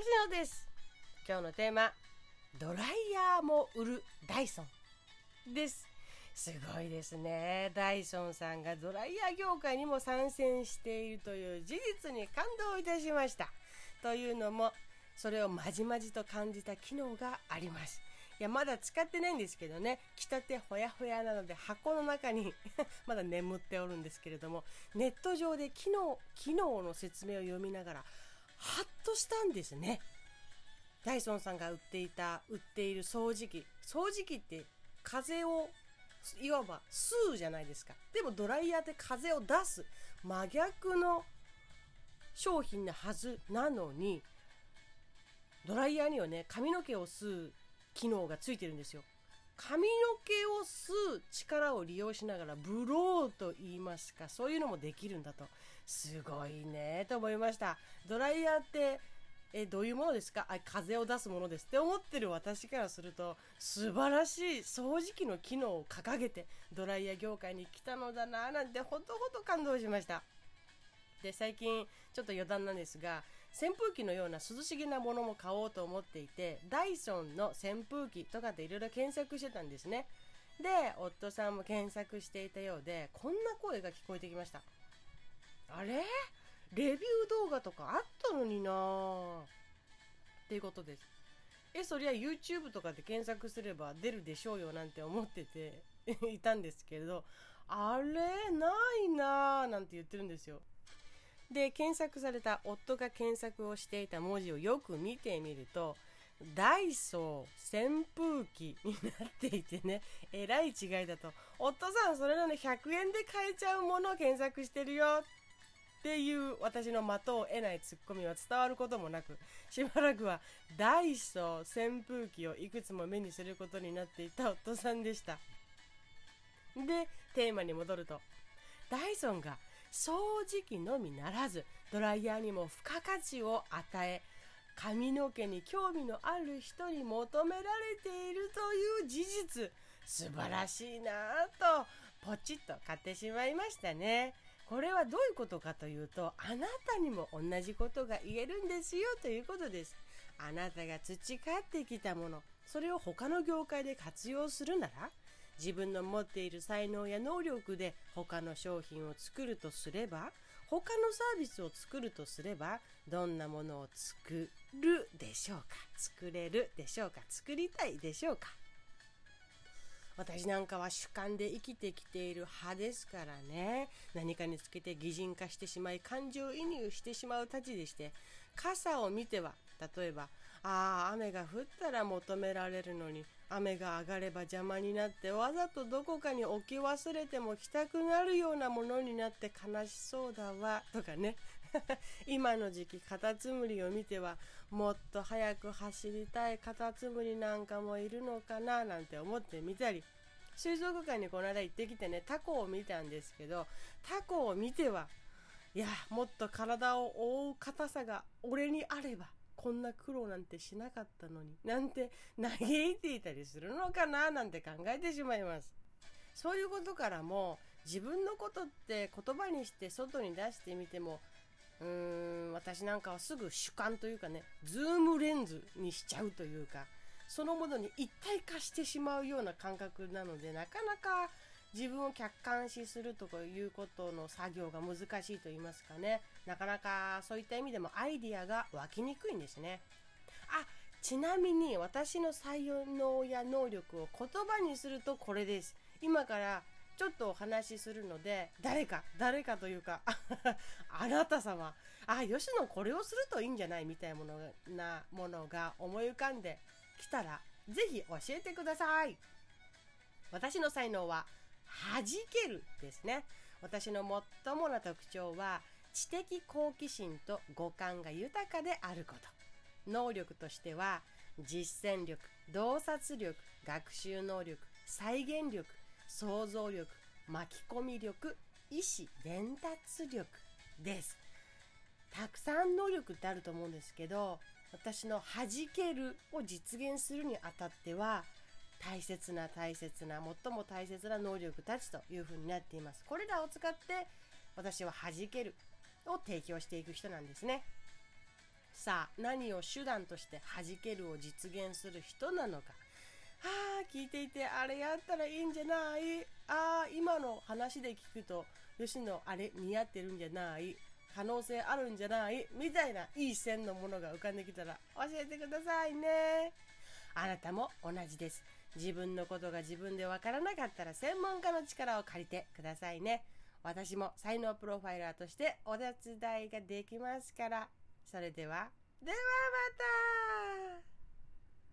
ロです。今日のテーマドライヤーも売るダイソン。です。すごいですね。ダイソンさんがドライヤー業界にも参戦しているという事実に感動いたしました。というのもそれをまじまじと感じた機能があります。いやまだ使ってないんですけどね。着たてほやほやなので箱の中に まだ眠っておるんですけれどもネット上で機能機能の説明を読みながらハッとしたんですね。ダイソンさんが売っていた売っている掃除機。掃除機って風をいわば吸うじゃないですか。でもドライヤーで風を出す。真逆の商品なはずなのにドライヤーにはね髪の毛を吸う機能がついてるんですよ。髪の毛を吸う力を利用しながらブローと言いますかそういうのもできるんだと。すごいねと思いました。ドライヤーってえどういうものですか？あ風を出すものですって思ってる私からすると素晴らしい掃除機の機能を掲げてドライヤー業界に来たのだななんてほとほと感動しました。で最近ちょっと余談なんですが扇風機のような涼しげなものも買おうと思っていてダイソンの扇風機とかっていろいろ検索してたんですね。で夫さんも検索していたようでこんな声が聞こえてきました。あれ？レビュー動画とかあったのになっていうことです。えそりゃ YouTube とかで検索すれば出るでしょうよなんて思ってて いたんですけれどあれ？ないなーなんて言ってるんですよ。で検索された夫が検索をしていた文字をよく見てみるとダイソー扇風機になっていてね えらい違いだと。夫さんそれなの100円で買えちゃうものを検索してるよ。っていう私の的を得ないツッコミは伝わることもなくしばらくはダイソー扇風機をいくつも目にすることになっていた夫さんでした。でテーマに戻ると。ダイソンが掃除機のみならずドライヤーにも付加価値を与え髪の毛に興味のある人に求められているという事実素晴らしいなぁとポチッと買ってしまいましたね。これはどういうことかというとあなたにも同じことが言えるんですよということですあなたが培ってきたものそれを他の業界で活用するなら自分の持っている才能や能力で他の商品を作るとすれば他のサービスを作るとすればどんなものを作るでしょうか？作れるでしょうか？作りたいでしょうか？私なんかは主観で生きてきている派ですからね。何かにつけて擬人化してしまい感情移入してしまうたちでして傘を見ては例えばああ雨が降ったら求められるのに雨が上がれば邪魔になってわざとどこかに置き忘れても来たくなるようなものになって悲しそうだわ。とかね。今の時期カタツムリを見てはもっと早く走りたいカタツムリなんかもいるのかななんて思ってみたり水族館にこの間行ってきてねタコを見たんですけどタコを見てはいやもっと体を覆う硬さが俺にあればこんな苦労なんてしなかったのになんて嘆いていたりするのかななんて考えてしまいます。そういうことからも自分のことって言葉にして外に出してみてもうーん私なんかはすぐ主観というかねズームレンズにしちゃうというかそのものに一体化してしまうような感覚なのでなかなか自分を客観視するということの作業が難しいと言いますかね。なかなかそういった意味でもアイディアが湧きにくいんですね。あちなみに私の才能や能力を言葉にするとこれです。今からちょっとお話しするので誰か誰かというか あなた様。あ吉野これをするといいんじゃないみたいなものなものが思い浮かんできたらぜひ教えてください。私の才能は弾けるですね。私の最もな特徴は知的好奇心と五感が豊かであること。能力としては実践力洞察力学習能力再現力想像力巻き込み力意思伝達力です。たくさん能力ってあると思うんですけど私の弾けるを実現するにあたっては大切な大切な最も大切な能力たちというふうになっています。これらを使って私は弾けるを提供していく人なんですね。さあ何を手段として弾けるを実現する人なのか。ああ聞いていてあれやったらいいんじゃない。ああ今の話で聞くと吉野あれ似合ってるんじゃない。可能性あるんじゃない。みたいないい線のものが浮かんできたら教えてくださいね。あなたも同じです。自分のことが自分でわからなかったら専門家の力を借りてくださいね。私も才能プロファイラーとしてお手伝いができますから。それではではまた!